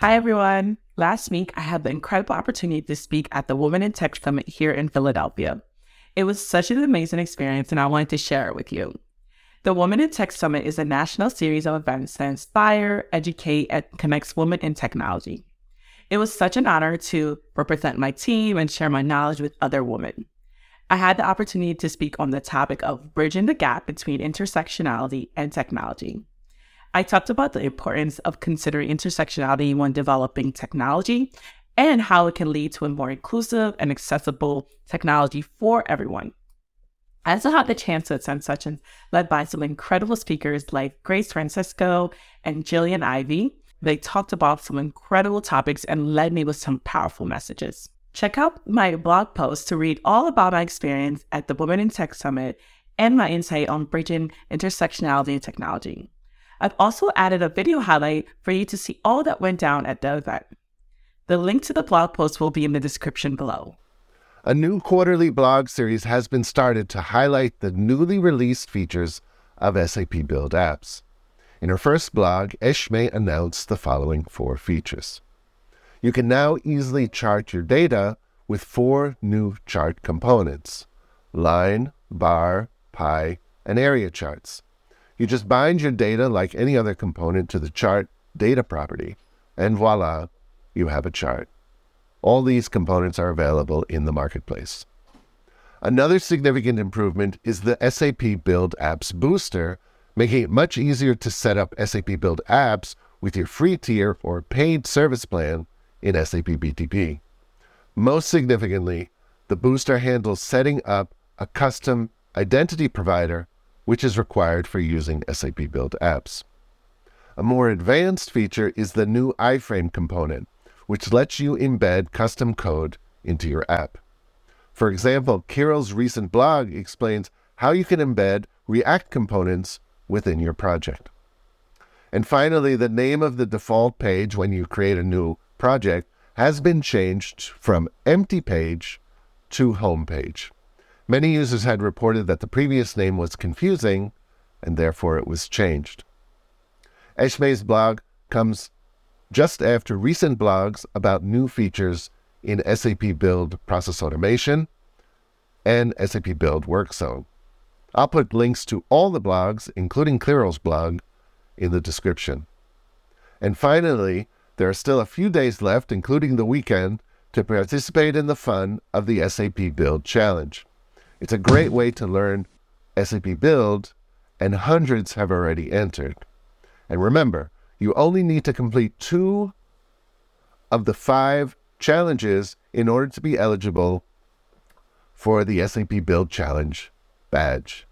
Hi, everyone. Last week, I had the incredible opportunity to speak at the Women in Tech Summit here in Philadelphia. It was such an amazing experience, and I wanted to share it with you. The Women in Tech Summit is a national series of events that inspire, educate, and connects women in technology. It was such an honor to represent my team and share my knowledge with other women. I had the opportunity to speak on the topic of bridging the gap between intersectionality and technology. I talked about the importance of considering intersectionality when developing technology and how it can lead to a more inclusive and accessible technology for everyone. I also had the chance to attend sessions led by some incredible speakers like Grace Francisco and Jillian Ivy. They talked about some incredible topics and led me with some powerful messages. Check out my blog post to read all about my experience at the Women in Tech Summit and my insight on bridging intersectionality and technology. I've also added a video highlight for you to see all that went down at the event. The link to the blog post will be in the description below. A new quarterly blog series has been started to highlight the newly released features of SAP Build apps. In her first blog, Esmee announced the following four features. You can now easily chart your data with four new chart components line, bar, pie, and area charts. You just bind your data like any other component to the chart data property, and voila, you have a chart. All these components are available in the marketplace. Another significant improvement is the SAP Build Apps Booster, making it much easier to set up SAP Build apps with your free tier or paid service plan in SAP BTP. Most significantly, the booster handles setting up a custom identity provider which is required for using SAP Build apps. A more advanced feature is the new iframe component, which lets you embed custom code into your app. For example, Kirill's recent blog explains how you can embed React components within your project. And finally, the name of the default page when you create a new project has been changed from empty page to home page. Many users had reported that the previous name was confusing and therefore it was changed. Esmee's blog comes just after recent blogs about new features in SAP Build Process Automation and SAP Build Work Zone. I'll put links to all the blogs, including Kirill's blog, in the description. And finally, there are still a few days left, including the weekend, to participate in the fun of the SAP Build Challenge. It's a great way to learn SAP Build, and hundreds have already entered. And remember, you only need to complete two of the five challenges in order to be eligible for the SAP Build Challenge badge.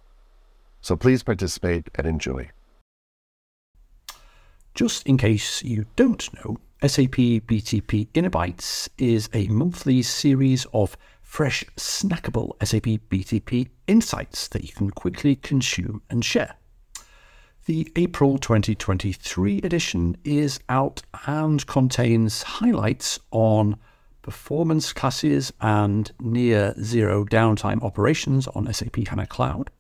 So please participate and enjoy. Just in case you don't know, SAP BTP Innobytes is a monthly series of fresh, snackable SAP BTP insights that you can quickly consume and share. The April 2023 edition is out and contains highlights on performance classes and near zero downtime operations on SAP HANA Cloud,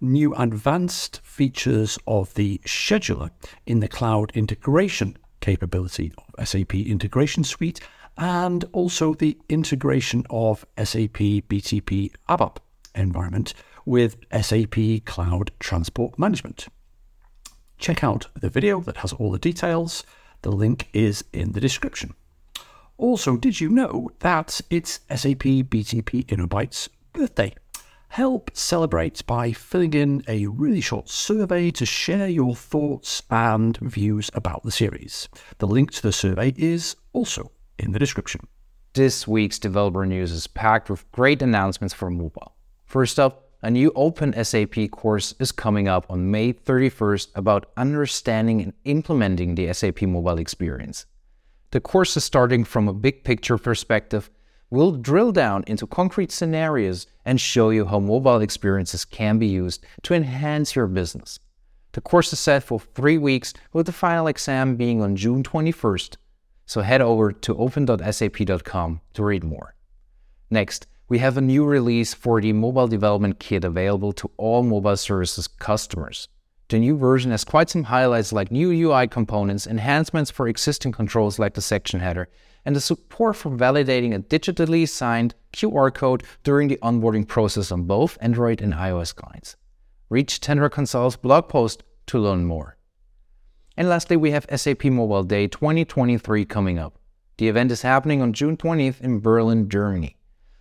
new advanced features of the scheduler in the cloud integration capability of SAP Integration Suite, and also the integration of SAP BTP ABAP environment with SAP Cloud Transport Management. Check out the video that has all the details. The link is in the description. Also, did you know that it's SAP BTP Innobytes birthday? Help celebrate by filling in a really short survey to share your thoughts and views about the series. The link to the survey is also in the description. This week's developer news is packed with great announcements for mobile. First up, a new Open SAP course is coming up on May 31st about understanding and implementing the SAP mobile experience. The course is starting from a big picture perspective. We'll drill down into concrete scenarios and show you how mobile experiences can be used to enhance your business. The course is set for three weeks, with the final exam being on June 21st so head over to open.sap.com to read more. Next, we have a new release for the mobile development kit available to all mobile services customers. The new version has quite some highlights like new UI components, enhancements for existing controls like the section header, and the support for validating a digitally signed QR code during the onboarding process on both Android and iOS clients. Read Tenora Consul's blog post to learn more. And lastly, we have SAP Mobile Day 2023 coming up. The event is happening on June 20th in Berlin, Germany.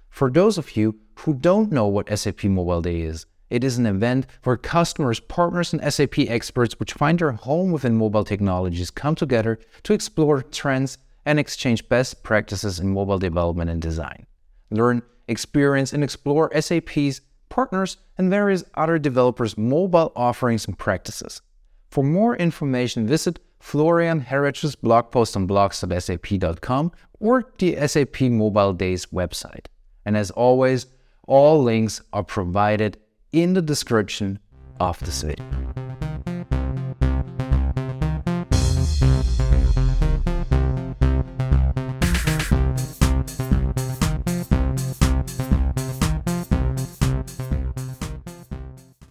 For those of you who don't know what SAP Mobile Day is, it is an event where customers, partners, and SAP experts which find their home within mobile technologies come together to explore trends and exchange best practices in mobile development and design. Learn, experience, and explore SAP's partners and various other developers' mobile offerings and practices. For more information, visit Florian Herrich's blog post on blogs.sap.com or the SAP Mobile Days website. And as always, all links are provided in the description of this video.